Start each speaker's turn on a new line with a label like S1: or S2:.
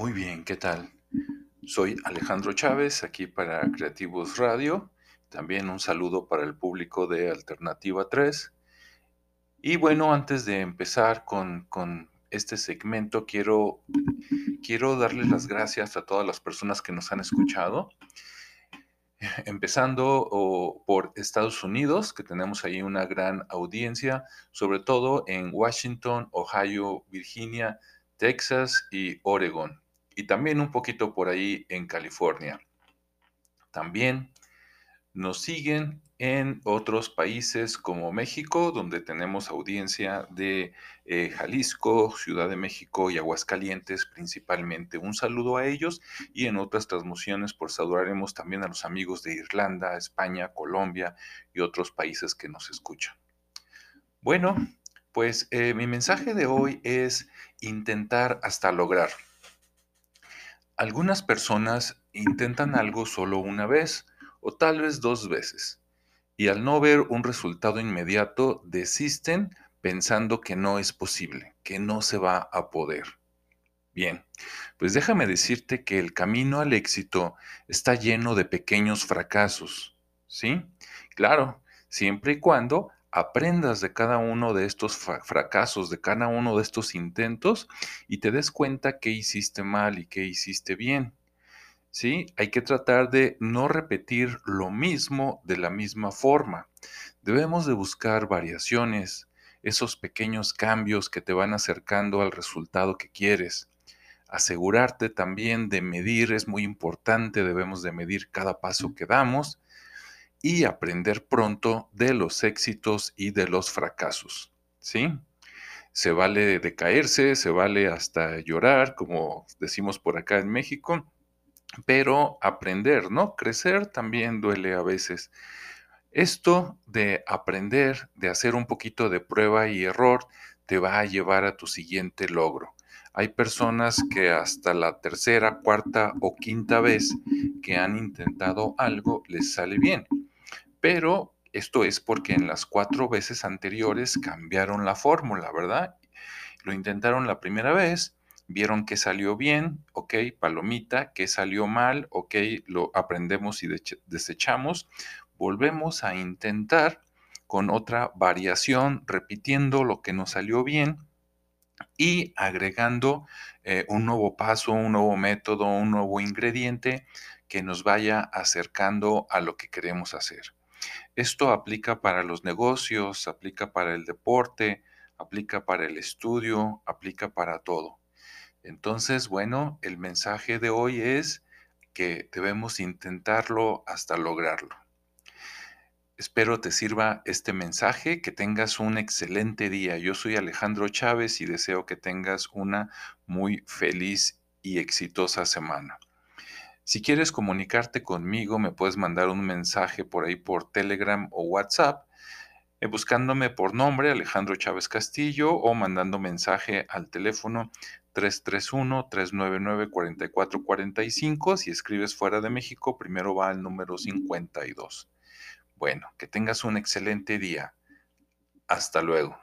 S1: Muy bien, ¿qué tal? Soy Alejandro Chávez, aquí para Creativos Radio. También un saludo para el público de Alternativa 3. Y bueno, antes de empezar con, con este segmento, quiero, quiero darles las gracias a todas las personas que nos han escuchado. Empezando por Estados Unidos, que tenemos ahí una gran audiencia, sobre todo en Washington, Ohio, Virginia, Texas y Oregon. Y también un poquito por ahí en California. También nos siguen en otros países como México, donde tenemos audiencia de eh, Jalisco, Ciudad de México y Aguascalientes principalmente. Un saludo a ellos y en otras transmisiones pues saludaremos también a los amigos de Irlanda, España, Colombia y otros países que nos escuchan. Bueno, pues eh, mi mensaje de hoy es intentar hasta lograr. Algunas personas intentan algo solo una vez o tal vez dos veces y al no ver un resultado inmediato desisten pensando que no es posible, que no se va a poder. Bien, pues déjame decirte que el camino al éxito está lleno de pequeños fracasos, ¿sí? Claro, siempre y cuando aprendas de cada uno de estos fracasos, de cada uno de estos intentos y te des cuenta qué hiciste mal y qué hiciste bien. ¿sí? Hay que tratar de no repetir lo mismo de la misma forma. Debemos de buscar variaciones, esos pequeños cambios que te van acercando al resultado que quieres. Asegurarte también de medir es muy importante, debemos de medir cada paso que damos y aprender pronto de los éxitos y de los fracasos, ¿sí? Se vale de caerse, se vale hasta llorar, como decimos por acá en México, pero aprender, ¿no? Crecer también duele a veces. Esto de aprender, de hacer un poquito de prueba y error, te va a llevar a tu siguiente logro. Hay personas que hasta la tercera, cuarta o quinta vez que han intentado algo les sale bien. Pero esto es porque en las cuatro veces anteriores cambiaron la fórmula, ¿verdad? Lo intentaron la primera vez, vieron que salió bien, ok, palomita, que salió mal, ok, lo aprendemos y desechamos, volvemos a intentar con otra variación, repitiendo lo que nos salió bien y agregando eh, un nuevo paso, un nuevo método, un nuevo ingrediente que nos vaya acercando a lo que queremos hacer. Esto aplica para los negocios, aplica para el deporte, aplica para el estudio, aplica para todo. Entonces, bueno, el mensaje de hoy es que debemos intentarlo hasta lograrlo. Espero te sirva este mensaje, que tengas un excelente día. Yo soy Alejandro Chávez y deseo que tengas una muy feliz y exitosa semana. Si quieres comunicarte conmigo, me puedes mandar un mensaje por ahí por Telegram o WhatsApp, eh, buscándome por nombre Alejandro Chávez Castillo o mandando mensaje al teléfono 331-399-4445. Si escribes fuera de México, primero va al número 52. Bueno, que tengas un excelente día. Hasta luego.